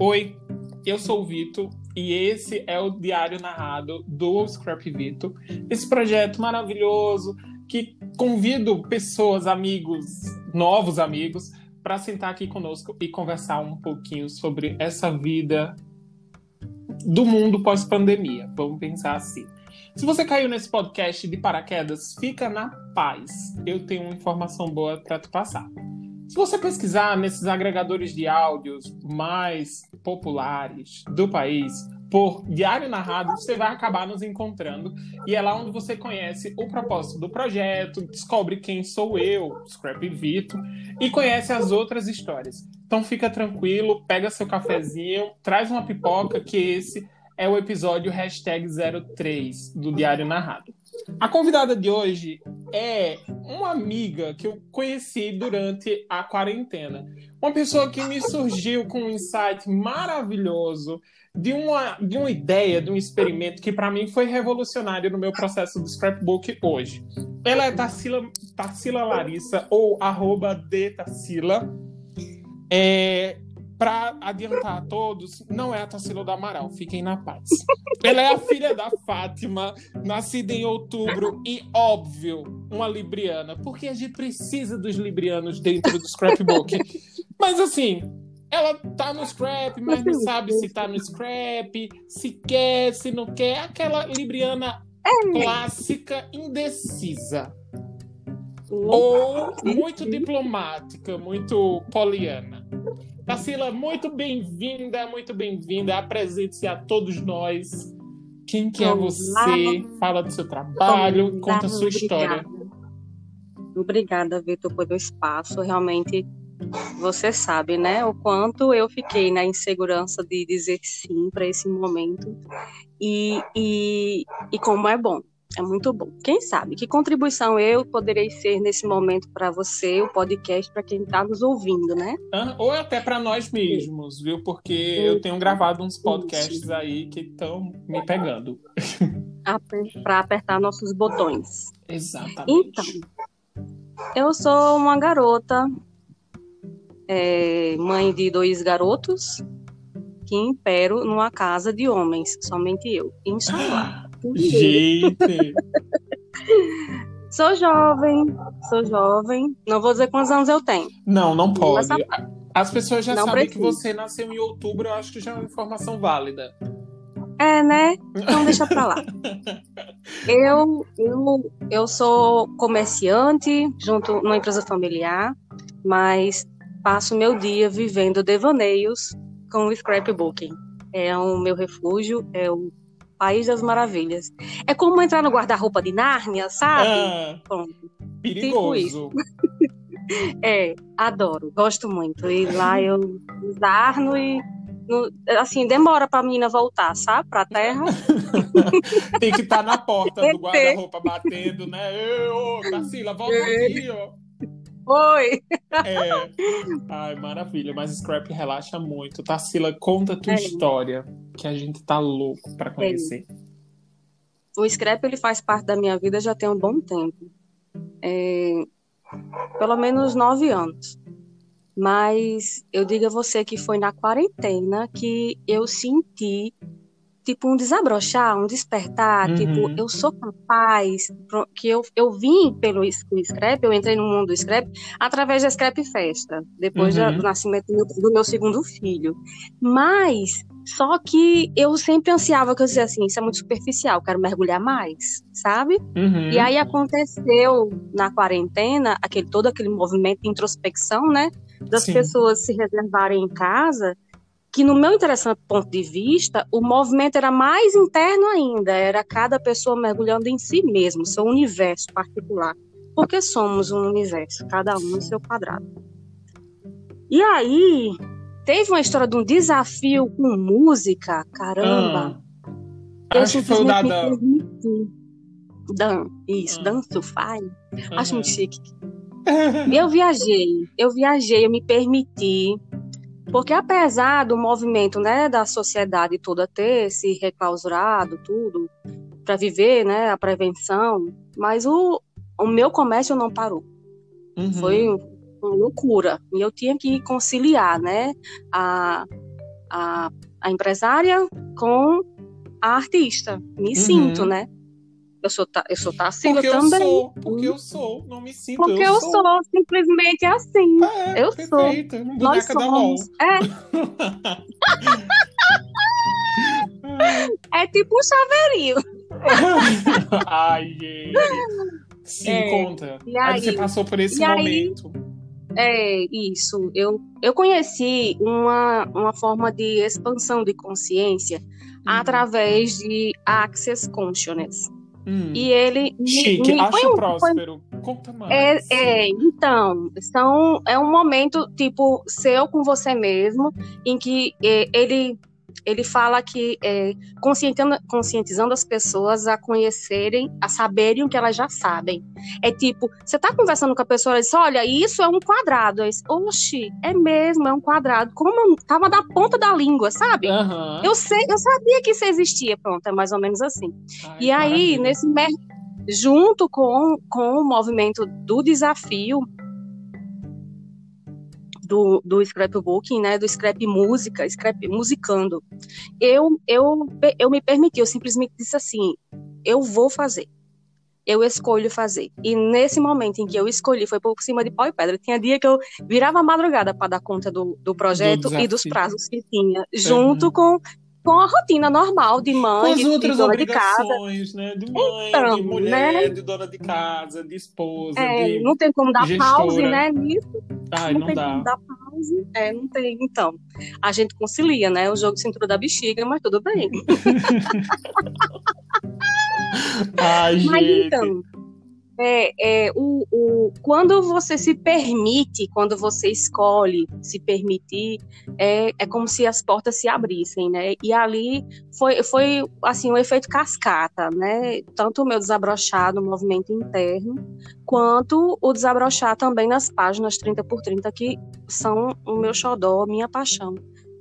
Oi, eu sou o Vitor e esse é o Diário Narrado do Scrap Vitor. Esse projeto maravilhoso que convido pessoas, amigos, novos amigos, para sentar aqui conosco e conversar um pouquinho sobre essa vida do mundo pós-pandemia. Vamos pensar assim. Se você caiu nesse podcast de paraquedas, fica na paz. Eu tenho uma informação boa para te passar. Se você pesquisar nesses agregadores de áudios mais populares do país, por Diário Narrado, você vai acabar nos encontrando. E é lá onde você conhece o propósito do projeto, descobre quem sou eu, Scrap Vito, e conhece as outras histórias. Então fica tranquilo, pega seu cafezinho, traz uma pipoca, que esse é o episódio hashtag 03 do Diário Narrado. A convidada de hoje é uma amiga que eu conheci durante a quarentena. Uma pessoa que me surgiu com um insight maravilhoso de uma, de uma ideia, de um experimento que para mim foi revolucionário no meu processo do scrapbook hoje. Ela é Tarsila, Tarsila Larissa, ou arroba de Tarsila. É, para adiantar a todos, não é a Tarsila do Amaral, fiquem na paz. Ela é a filha da Fátima, nascida em outubro e, óbvio, uma libriana, porque a gente precisa dos librianos dentro do scrapbook. Mas assim, ela tá no scrap, mas não sabe se tá no scrap, se quer, se não quer. Aquela libriana clássica indecisa. Ou muito diplomática, muito poliana. Tarsila, muito bem-vinda, muito bem-vinda. Apresente-se a todos nós. Quem que é você? Fala do seu trabalho, conta a sua história. Obrigada, Vitor, pelo espaço. Realmente, você sabe, né, o quanto eu fiquei na insegurança de dizer sim para esse momento e, e, e como é bom é muito bom. Quem sabe que contribuição eu poderei ser nesse momento para você, o podcast, para quem está nos ouvindo, né? Ou até para nós mesmos, viu? Porque eu tenho gravado uns podcasts aí que estão me pegando. Para apertar nossos botões. Exatamente. Então, eu sou uma garota, é, mãe de dois garotos, que impero numa casa de homens, somente eu, em Solar. Gente! sou jovem, sou jovem. Não vou dizer quantos anos eu tenho. Não, não pode. As pessoas já não sabem preciso. que você nasceu em outubro, eu acho que já é uma informação válida. É, né? Então deixa pra lá. eu, eu, eu sou comerciante junto numa empresa familiar, mas passo meu dia vivendo devaneios com o scrapbooking. É o meu refúgio, é o País das Maravilhas. É como entrar no guarda-roupa de Nárnia, sabe? Ah, Pronto. Perigoso. é, adoro, gosto muito. E lá eu desarno e assim, demora pra menina voltar, sabe? Pra terra. Tem que estar tá na porta do guarda-roupa batendo, né? Ô, Tarsila, volta aqui, ó. Oi! É. Ai, maravilha. Mas Scrap relaxa muito. Tarsila, conta a tua é. história, que a gente tá louco para conhecer. É. O Scrap, ele faz parte da minha vida já tem um bom tempo. É... Pelo menos nove anos. Mas eu digo a você que foi na quarentena que eu senti tipo um desabrochar, um despertar, uhum. tipo, eu sou capaz, que eu, eu vim pelo scrap, eu entrei no mundo do scrap através da scrap festa, depois uhum. do nascimento do meu segundo filho. Mas só que eu sempre ansiava que eu dizia assim, isso é muito superficial, quero mergulhar mais, sabe? Uhum. E aí aconteceu na quarentena aquele todo aquele movimento de introspecção, né? Das Sim. pessoas se reservarem em casa que no meu interessante ponto de vista, o movimento era mais interno ainda, era cada pessoa mergulhando em si mesmo, seu universo particular, porque somos um universo, cada um no seu quadrado. E aí, teve uma história de um desafio com música, caramba. Ah, acho que foi o da Dan. Dan, isso, ah. Dan Sufai. Uhum. Acho muito chique. eu viajei, eu viajei, eu me permiti porque apesar do movimento, né, da sociedade toda ter se reclausurado, tudo, para viver, né, a prevenção, mas o, o meu comércio não parou. Uhum. Foi uma loucura. E eu tinha que conciliar, né, a, a, a empresária com a artista. Me uhum. sinto, né? Eu sou, eu sou Tarsila porque também. Eu sou, porque eu sou, não me sinto. Porque eu, eu sou. sou. simplesmente assim. É, eu perfeito. sou. Boneca Nós somos. É. é tipo um chaveirinho. Ai, gente. Sim, é, conta. E aí, aí, você passou por esse momento. Aí, é, isso. Eu, eu conheci uma, uma forma de expansão de consciência uhum. através de Access Consciousness. Hum. E ele. Chique, me, acho foi, próspero. Foi, Conta mais. É, é, então, são, é um momento, tipo, seu com você mesmo, em que é, ele ele fala que é, conscientizando, conscientizando as pessoas a conhecerem, a saberem o que elas já sabem. É tipo, você tá conversando com a pessoa e diz, olha, isso é um quadrado. Aí, Oxi, é mesmo, é um quadrado. Como tava da ponta da língua, sabe? Uhum. Eu sei, eu sabia que isso existia. Pronto, é mais ou menos assim. Ai, e aí, maravilha. nesse junto com, com o movimento do desafio, do, do scrapbooking, né, do scrap música, scrap musicando. Eu, eu, eu me permiti, eu simplesmente disse assim, eu vou fazer. Eu escolho fazer. E nesse momento em que eu escolhi, foi por cima de pau e pedra. Tinha dia que eu virava madrugada para dar conta do, do projeto do e dos prazos que tinha, junto uhum. com com a rotina normal de mãe, de, outras de dona de casa. Né? De mãe, então, de mulher, né? de dona de casa, de esposa. É, de não tem como dar gestora. pause, né? Nisso. Ai, não, não tem dá. como dar pause. É, não tem. Então, a gente concilia, né? O jogo de cintura da bexiga, mas tudo bem. Ai, mas gente. então é, é, o, o, quando você se permite, quando você escolhe se permitir, é, é como se as portas se abrissem, né? E ali foi, foi assim, um efeito cascata, né? Tanto o meu desabrochar no movimento interno, quanto o desabrochar também nas páginas 30 por 30, que são o meu xodó, minha paixão.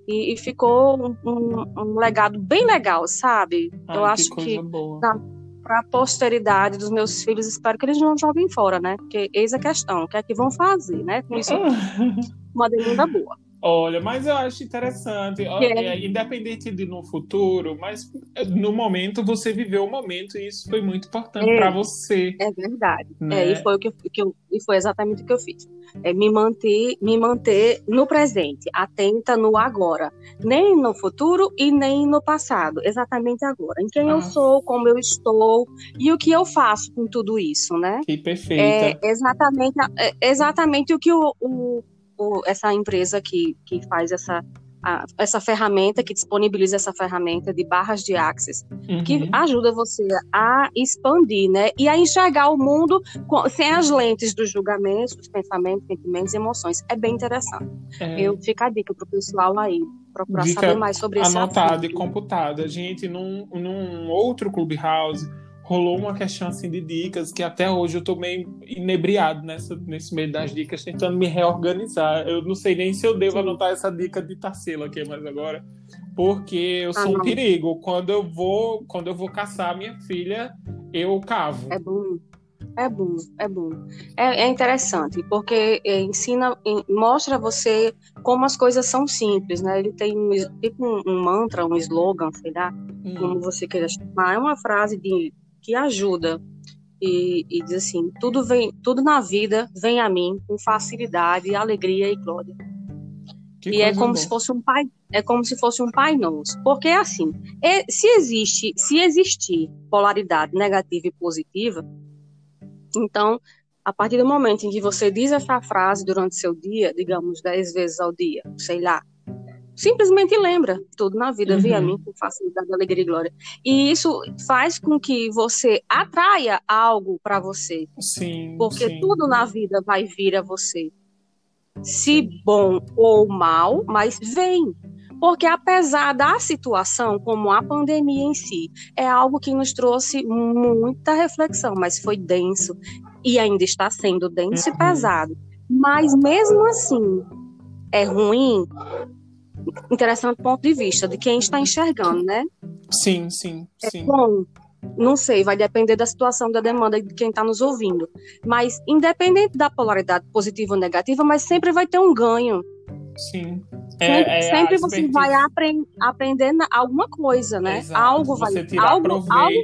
E, e ficou um, um, um, legado bem legal, sabe? Ai, Eu acho que, que na, para a posteridade dos meus filhos, espero que eles não joguem fora, né? Porque eis a questão, o que é que vão fazer, né? Com isso, uma demanda boa. Olha, mas eu acho interessante, é, independente de no futuro, mas no momento você viveu o momento e isso foi muito importante é, para você. É verdade. Né? É, e foi o que, eu, que eu, e foi exatamente o que eu fiz. É me manter, me manter no presente, atenta no agora, nem no futuro e nem no passado, exatamente agora. Em quem ah. eu sou, como eu estou e o que eu faço com tudo isso, né? Que perfeita. É exatamente, é exatamente o que o, o o, essa empresa que, que faz essa, a, essa ferramenta, que disponibiliza essa ferramenta de barras de access, uhum. que ajuda você a expandir, né? E a enxergar o mundo com, sem as lentes dos julgamentos, dos pensamentos, sentimentos e emoções. É bem interessante. É. Eu fico a dica para o pessoal aí procurar dica saber mais sobre isso. Anotada e computada. Gente, num, num outro Clubhouse rolou uma questão assim de dicas que até hoje eu tô meio inebriado nessa, nesse meio das dicas, tentando me reorganizar. Eu não sei nem se eu devo Sim. anotar essa dica de Tarsila aqui mais agora, porque eu sou ah, um perigo. Quando eu vou, quando eu vou caçar minha filha, eu cavo. É bom. É bom, é bom. É, é interessante, porque é, ensina, mostra a você como as coisas são simples, né? Ele tem tipo um, um mantra, um slogan, sei lá, hum. como você queira chamar. É uma frase de que ajuda e, e, diz assim: tudo vem, tudo na vida vem a mim com facilidade, alegria e glória. Que e é como boa. se fosse um pai, é como se fosse um pai nosso, porque é assim, é, se existe, se existir polaridade negativa e positiva, então a partir do momento em que você diz essa frase durante seu dia, digamos dez vezes ao dia, sei lá, simplesmente lembra. Tudo na vida uhum. vem a mim com facilidade, alegria e glória. E isso faz com que você atraia algo para você. Sim. Porque sim. tudo na vida vai vir a você. Se bom ou mal, mas vem. Porque apesar da situação, como a pandemia em si, é algo que nos trouxe muita reflexão, mas foi denso e ainda está sendo denso uhum. e pesado. Mas mesmo assim, é ruim, interessante ponto de vista de quem está enxergando, né? Sim, sim, sim. É bom, não sei, vai depender da situação da demanda de quem está nos ouvindo. Mas independente da polaridade positiva ou negativa, mas sempre vai ter um ganho. Sim. É, sempre, é você vai aprend, aprender alguma coisa, né? Exato. Algo vai você algo, algo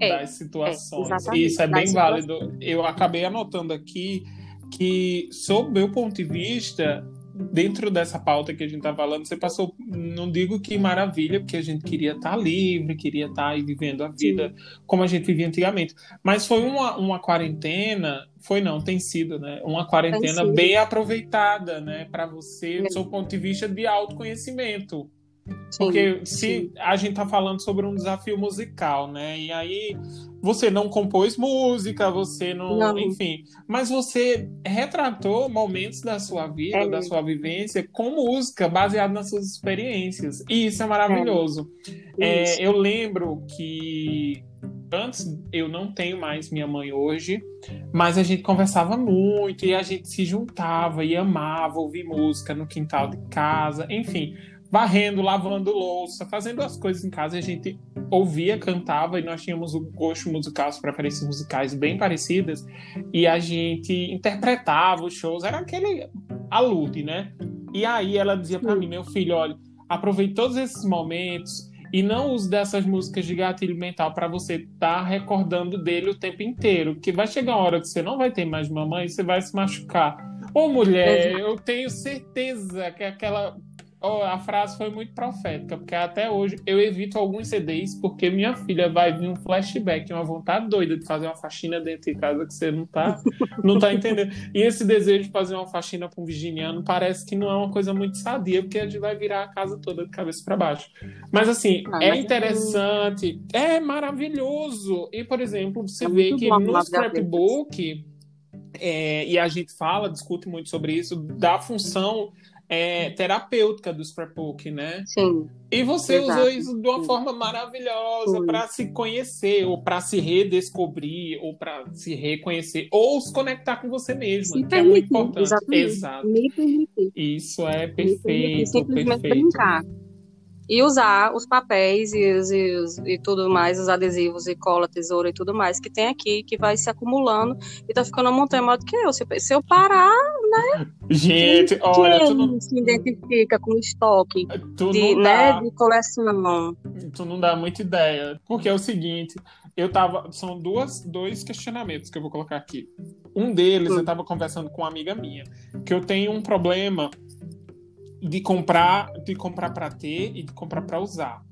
das é, situações. É, Isso é bem das válido. Eu acabei anotando aqui que, sob meu ponto de vista, dentro dessa pauta que a gente está falando, você passou, não digo que maravilha, porque a gente queria estar tá livre, queria estar tá vivendo a vida Sim. como a gente vivia antigamente, mas foi uma, uma quarentena, foi não, tem sido, né? Uma quarentena bem aproveitada, né, para você, do seu ponto de vista de autoconhecimento. Porque sim, se sim. a gente tá falando sobre um desafio musical, né? E aí você não compôs música, você não, não. enfim, mas você retratou momentos da sua vida, é. da sua vivência com música, baseado nas suas experiências. E isso é maravilhoso. É. É, eu lembro que antes eu não tenho mais minha mãe hoje, mas a gente conversava muito e a gente se juntava e amava ouvir música no quintal de casa, enfim varrendo, lavando louça, fazendo as coisas em casa. A gente ouvia, cantava e nós tínhamos o gosto musical, as preferências musicais bem parecidas e a gente interpretava os shows. Era aquele alude, né? E aí ela dizia para mim, meu filho, olha, aproveite todos esses momentos e não use dessas músicas de gatilho mental para você estar tá recordando dele o tempo inteiro, porque vai chegar uma hora que você não vai ter mais mamãe e você vai se machucar. Ô mulher, eu tenho certeza que aquela Oh, a frase foi muito profética, porque até hoje eu evito alguns CDs porque minha filha vai vir um flashback, uma vontade doida de fazer uma faxina dentro de casa que você não tá, não tá entendendo. E esse desejo de fazer uma faxina com um virginiano parece que não é uma coisa muito sadia, porque a gente vai virar a casa toda de cabeça para baixo. Mas assim, ah, é mas interessante, é... é maravilhoso. E, por exemplo, você é vê que no scrapbook, é, e a gente fala, discute muito sobre isso, da função é, terapêutica do scrapbook, né? Sim. E você Exato. usou isso de uma forma maravilhosa para se conhecer, ou para se redescobrir, ou para se reconhecer, ou se conectar com você mesmo, se que é muito importante. Exatamente. Exato. Me permitir. Isso é perfeito. Simplesmente perfeito. brincar e usar os papéis e, e, e, tudo mais, os adesivos e cola, tesoura e tudo mais que tem aqui, que vai se acumulando e tá ficando uma montanha maior do que eu. Se, se eu parar, né? Gente, quem, olha, quem tu não... se identifica com estoque de, né, de coleção. Tu não dá muita ideia. Porque é o seguinte, eu tava. São duas, dois questionamentos que eu vou colocar aqui. Um deles, hum. eu tava conversando com uma amiga minha, que eu tenho um problema de comprar, de comprar para ter e de comprar para usar.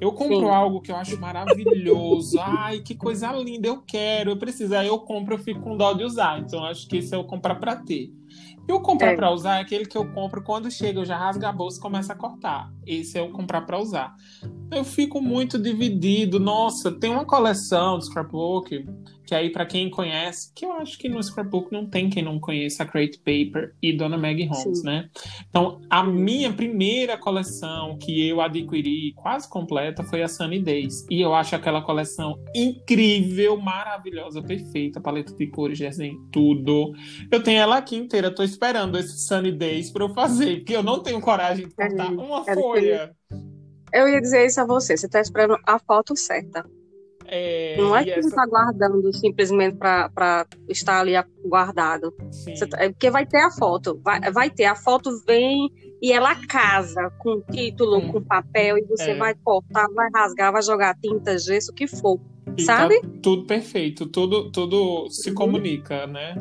Eu compro Sim. algo que eu acho maravilhoso. Ai, que coisa linda, eu quero, eu preciso. Aí eu compro, eu fico com dó de usar. Então acho que esse é o comprar para ter. E o comprar é. para usar é aquele que eu compro quando chega, eu já rasgo a bolsa e começo a cortar. Esse é o comprar para usar. Eu fico muito dividido. Nossa, tem uma coleção de scrapbook que aí para quem conhece, que eu acho que no scrapbook não tem quem não conheça a Crate Paper e Dona Maggie Holmes, Sim. né? Então, a minha primeira coleção que eu adquiri quase completa foi a Sunny Days. E eu acho aquela coleção incrível, maravilhosa, perfeita, paleta de cores, desenho, tudo. Eu tenho ela aqui inteira, tô esperando esse Sunny Days para eu fazer, porque eu não tenho coragem de cortar uma folha. Eu ia dizer isso a você, você tá esperando a foto certa. É, não é que essa... você está guardando simplesmente para estar ali guardado. Tá, é porque vai ter a foto. Vai, vai ter. A foto vem e ela casa com título, hum. com papel, e você é. vai cortar, vai rasgar, vai jogar tinta, gesso, o que for. E tá sabe? Tá tudo perfeito, tudo, tudo se uhum. comunica, né?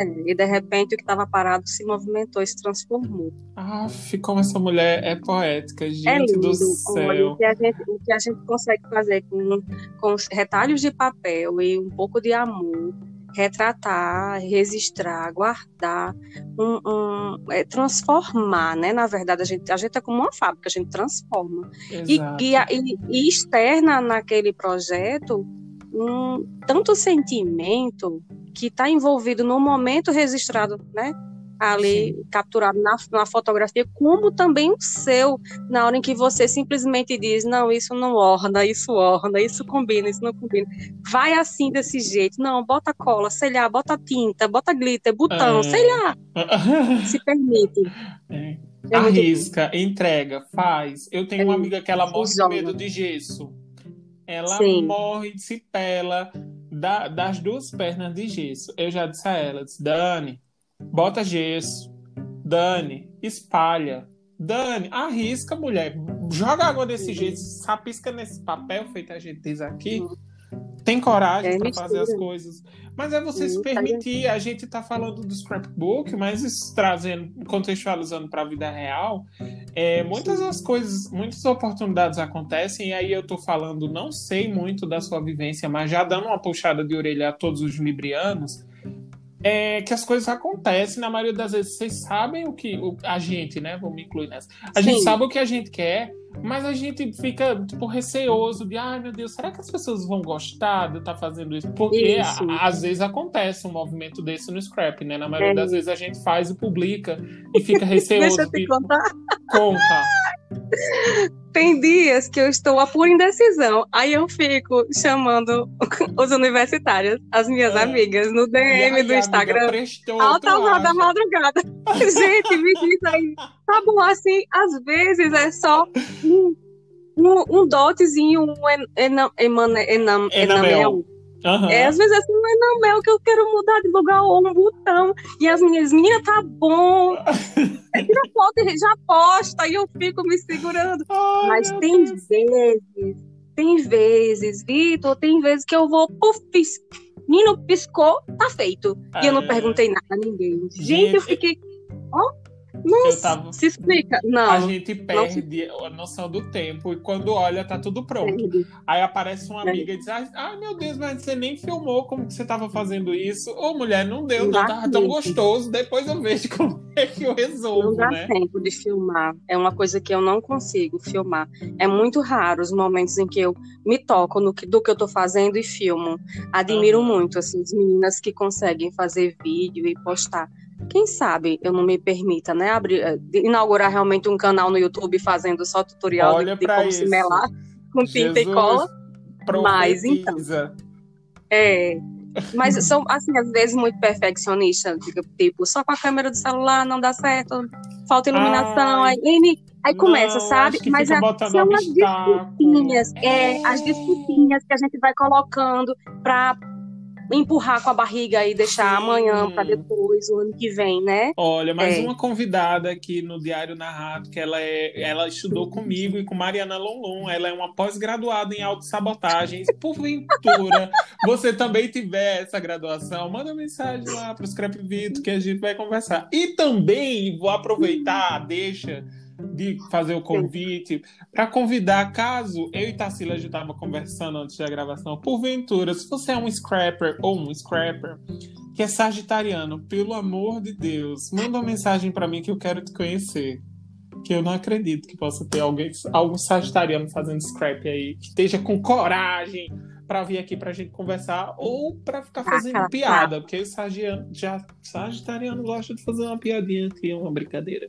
É, e de repente o que estava parado se movimentou e se transformou. Ah, como essa mulher é poética, gente é lindo, do céu. O que, a gente, o que a gente consegue fazer com, com retalhos de papel e um pouco de amor, retratar, registrar, guardar, um, um, é, transformar, né? Na verdade, a gente, a gente é como uma fábrica, a gente transforma. E, e, e, externa naquele projeto um tanto sentimento que está envolvido no momento registrado, né? Ali Sim. capturado na, na fotografia, como também o seu, na hora em que você simplesmente diz: não, isso não orna, isso orna, isso combina, isso não combina. Vai assim desse jeito, não, bota cola, sei lá, bota tinta, bota glitter, botão, é... sei lá. Se permite. É. Arrisca, entrega, faz. Eu tenho é. uma amiga que ela morre de medo de gesso. Ela Sim. morre de cipela da, das duas pernas de gesso. Eu já disse a ela, disse, Dani, bota gesso. Dani, espalha. Dane, arrisca, mulher. Joga água desse jeito, sapisca nesse papel, feito a gente diz aqui. Tem coragem é para fazer as coisas. Mas é você se permitir. A gente está falando do scrapbook, mas isso trazendo, contextualizando para a vida real, é, muitas das coisas, muitas oportunidades acontecem, e aí eu estou falando, não sei muito da sua vivência, mas já dando uma puxada de orelha a todos os librianos, é que as coisas acontecem, na maioria das vezes vocês sabem o que o, a gente, né? Vou me incluir nessa. A Sim. gente sabe o que a gente quer, mas a gente fica, tipo, receoso de, ai meu Deus, será que as pessoas vão gostar de eu estar tá fazendo isso? Porque isso. A, às vezes acontece um movimento desse no scrap, né? Na maioria é. das vezes a gente faz e publica e fica receoso. Deixa eu te contar. Conta. Tem dias que eu estou a pura indecisão. Aí eu fico chamando os universitários, as minhas é. amigas, no DM aí, do Instagram. Alta hora da madrugada. Gente, me diz aí. Tá bom, assim, às vezes é só um, um, um dotezinho, um enam, enam, enam, enamel. Uhum. É, às vezes é assim, não é não, Mel, que eu quero mudar de lugar ou um botão. E as minhas, minhas tá bom. tira foto e já posta, e eu fico me segurando. Ai, Mas tem Deus. vezes, tem vezes, Vitor, tem vezes que eu vou, puf, Nino piscou, tá feito. E eu não é. perguntei nada a ninguém. Gente, Gente eu fiquei. Ó, nossa, tava... se explica. Não. A gente perde não... a noção do tempo e quando olha, tá tudo pronto. Perde. Aí aparece uma amiga e diz: Ai, meu Deus, mas você nem filmou como que você tava fazendo isso. Ô, mulher, não deu, não, tava tão gostoso. Depois eu vejo como é que eu resolvo. Não dá né? tempo de filmar. É uma coisa que eu não consigo filmar. É muito raro os momentos em que eu me toco no que, do que eu tô fazendo e filmo. Admiro uhum. muito, assim, as meninas que conseguem fazer vídeo e postar quem sabe eu não me permita, né, abrir, eh, inaugurar realmente um canal no YouTube fazendo só tutorial Olha de, de como isso. se melar com tinta Jesus e cola. Profetiza. Mas então. É. Mas são, assim, às vezes muito perfeccionista, tipo, só com a câmera do celular não dá certo, falta iluminação, Ai, aí, aí começa, não, sabe? Mas é, são as desculpinhas, é, as desculpinhas que a gente vai colocando pra empurrar com a barriga e deixar Sim. amanhã para depois, o ano que vem, né? Olha, mais é. uma convidada aqui no Diário Narrado, que ela, é, ela estudou comigo e com Mariana Lonlon. Ela é uma pós-graduada em autossabotagem. Porventura, você também tiver essa graduação, manda mensagem lá para o Scrap Vito que a gente vai conversar. E também vou aproveitar, deixa de fazer o convite, para convidar, caso eu e Tarsila já estava conversando antes da gravação, porventura, se você é um scrapper ou um scrapper que é sagitariano, pelo amor de Deus, manda uma mensagem para mim que eu quero te conhecer. Que eu não acredito que possa ter alguém, algum sagitariano fazendo scrap aí, que esteja com coragem para vir aqui para a gente conversar ou para ficar fazendo ah, piada, porque o sagitariano, já, sagitariano gosta de fazer uma piadinha aqui, uma brincadeira.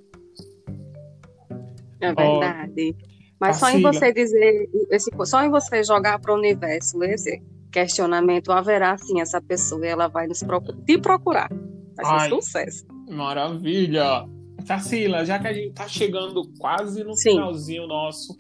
É verdade. Oh, Mas só em você dizer, esse, só em você jogar para o universo esse questionamento, haverá sim essa pessoa e ela vai nos procurar, te procurar. Vai ser Ai, sucesso. Maravilha! Tarsila, já que a gente tá chegando quase no sim. finalzinho nosso,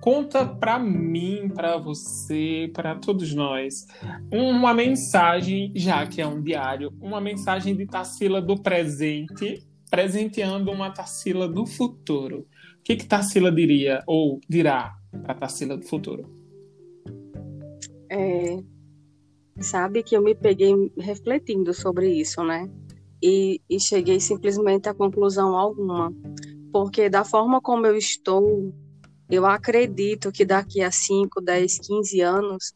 conta para mim, para você, para todos nós, uma mensagem, já que é um diário, uma mensagem de Tarsila do presente, presenteando uma Tarsila do futuro. O que, que Tarsila diria ou dirá para Tarsila do futuro? É, sabe que eu me peguei refletindo sobre isso, né? E, e cheguei simplesmente a conclusão alguma. Porque da forma como eu estou, eu acredito que daqui a 5, 10, 15 anos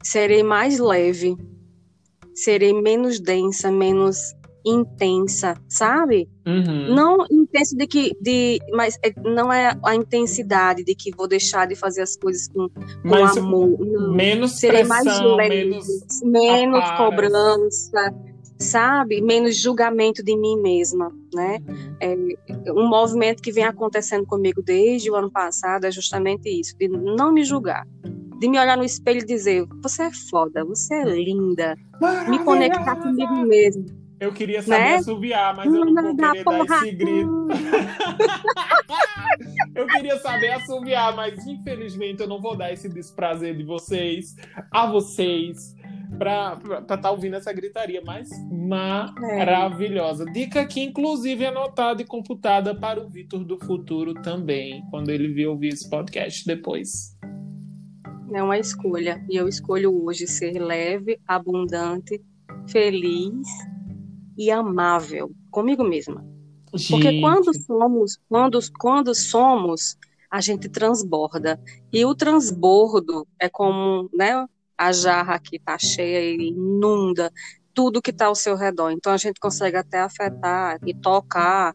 serei mais leve, serei menos densa, menos intensa, sabe? Uhum. Não intensa de que, de, mas é, não é a intensidade de que vou deixar de fazer as coisas com, com mas, amor. Não. Menos Serei pressão, mais leve, menos, menos cobrança, sabe? Menos julgamento de mim mesma, né? É, um movimento que vem acontecendo comigo desde o ano passado é justamente isso, de não me julgar de me olhar no espelho e dizer: Você é foda, você é linda, me conectar comigo mesmo. Eu queria saber né? assoviar, mas eu não vou querer dar esse grito. eu queria saber assoviar, mas infelizmente eu não vou dar esse desprazer de vocês, a vocês. para estar tá ouvindo essa gritaria, mas maravilhosa. É. Dica que, inclusive, é anotada e computada para o Vitor do futuro também, quando ele vir ouvir esse podcast depois. É uma escolha, e eu escolho hoje ser leve, abundante, feliz e amável comigo mesma. Gente. Porque quando somos, quando, quando somos, a gente transborda. E o transbordo é como, né, a jarra que está cheia e inunda tudo que está ao seu redor. Então a gente consegue até afetar e tocar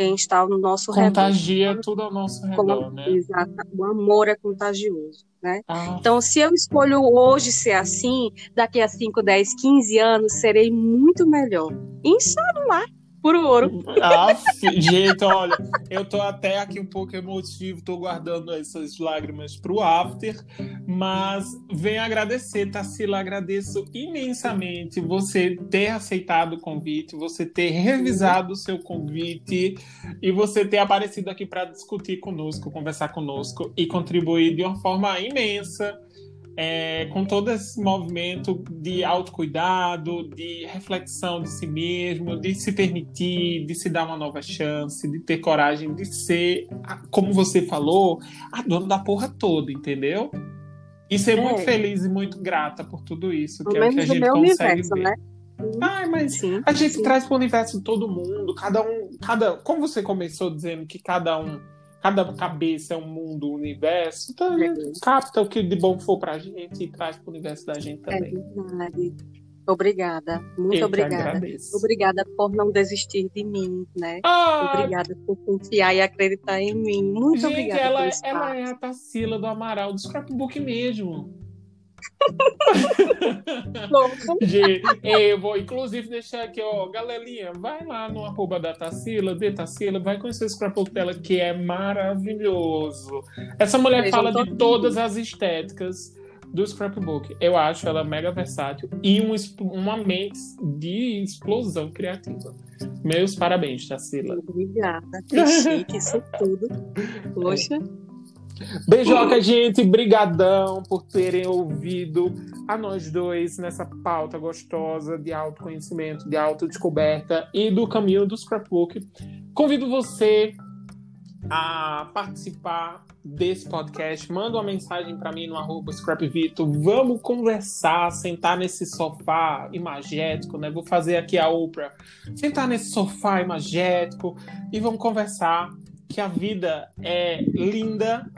quem está no nosso Contagia redor. Contagia tudo ao nosso redor, Como, né? Exato. O amor é contagioso, né? Ah. Então, se eu escolho hoje ser assim, daqui a 5, 10, 15 anos, serei muito melhor. Inshallah puro ouro. Ah, gente, olha, eu tô até aqui um pouco emotivo, tô guardando essas lágrimas pro after, mas venho agradecer, Tassila, agradeço imensamente você ter aceitado o convite, você ter revisado o seu convite e você ter aparecido aqui para discutir conosco, conversar conosco e contribuir de uma forma imensa é, com todo esse movimento de autocuidado, de reflexão de si mesmo, de se permitir, de se dar uma nova chance, de ter coragem de ser, como você falou, a dona da porra toda, entendeu? E ser é. muito feliz e muito grata por tudo isso, que é o que a gente consegue universo, ver. Né? Ah, mas sim, a gente sim. traz para o universo todo mundo, cada um, cada, como você começou dizendo que cada um cada cabeça é um mundo, um universo. Então a gente capta o que de bom for pra gente e traz pro universo da gente é também. É verdade. Obrigada, muito Eu obrigada. Obrigada por não desistir de mim, né? Ah, Obrigada por confiar e acreditar em mim. Muito gente, obrigada. Ela, é, ela é a Tarsila do Amaral, do scrapbook mesmo. Eu vou inclusive deixar aqui, ó, galerinha, vai lá no arroba da Tassila, de Tassila, vai conhecer o scrapbook dela, que é maravilhoso. Essa mulher fala de todas as estéticas do scrapbook. Eu acho ela mega versátil e um, uma mente de explosão criativa. Meus parabéns, Tassila. Obrigada. Que chique, isso tudo. Poxa. Beijoca, gente. Brigadão por terem ouvido a nós dois nessa pauta gostosa de autoconhecimento, de autodescoberta e do caminho do scrapbook. Convido você a participar desse podcast, manda uma mensagem para mim no arroba scrapvito, vamos conversar, sentar nesse sofá imagético, né? Vou fazer aqui a Oprah, sentar nesse sofá imagético e vamos conversar que a vida é linda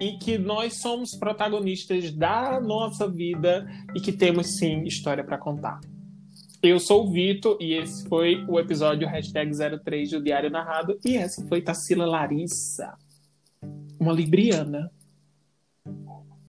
e que nós somos protagonistas da nossa vida e que temos sim história para contar. Eu sou o Vitor e esse foi o episódio hashtag 03 do Diário Narrado e essa foi Tassila Larissa, uma libriana.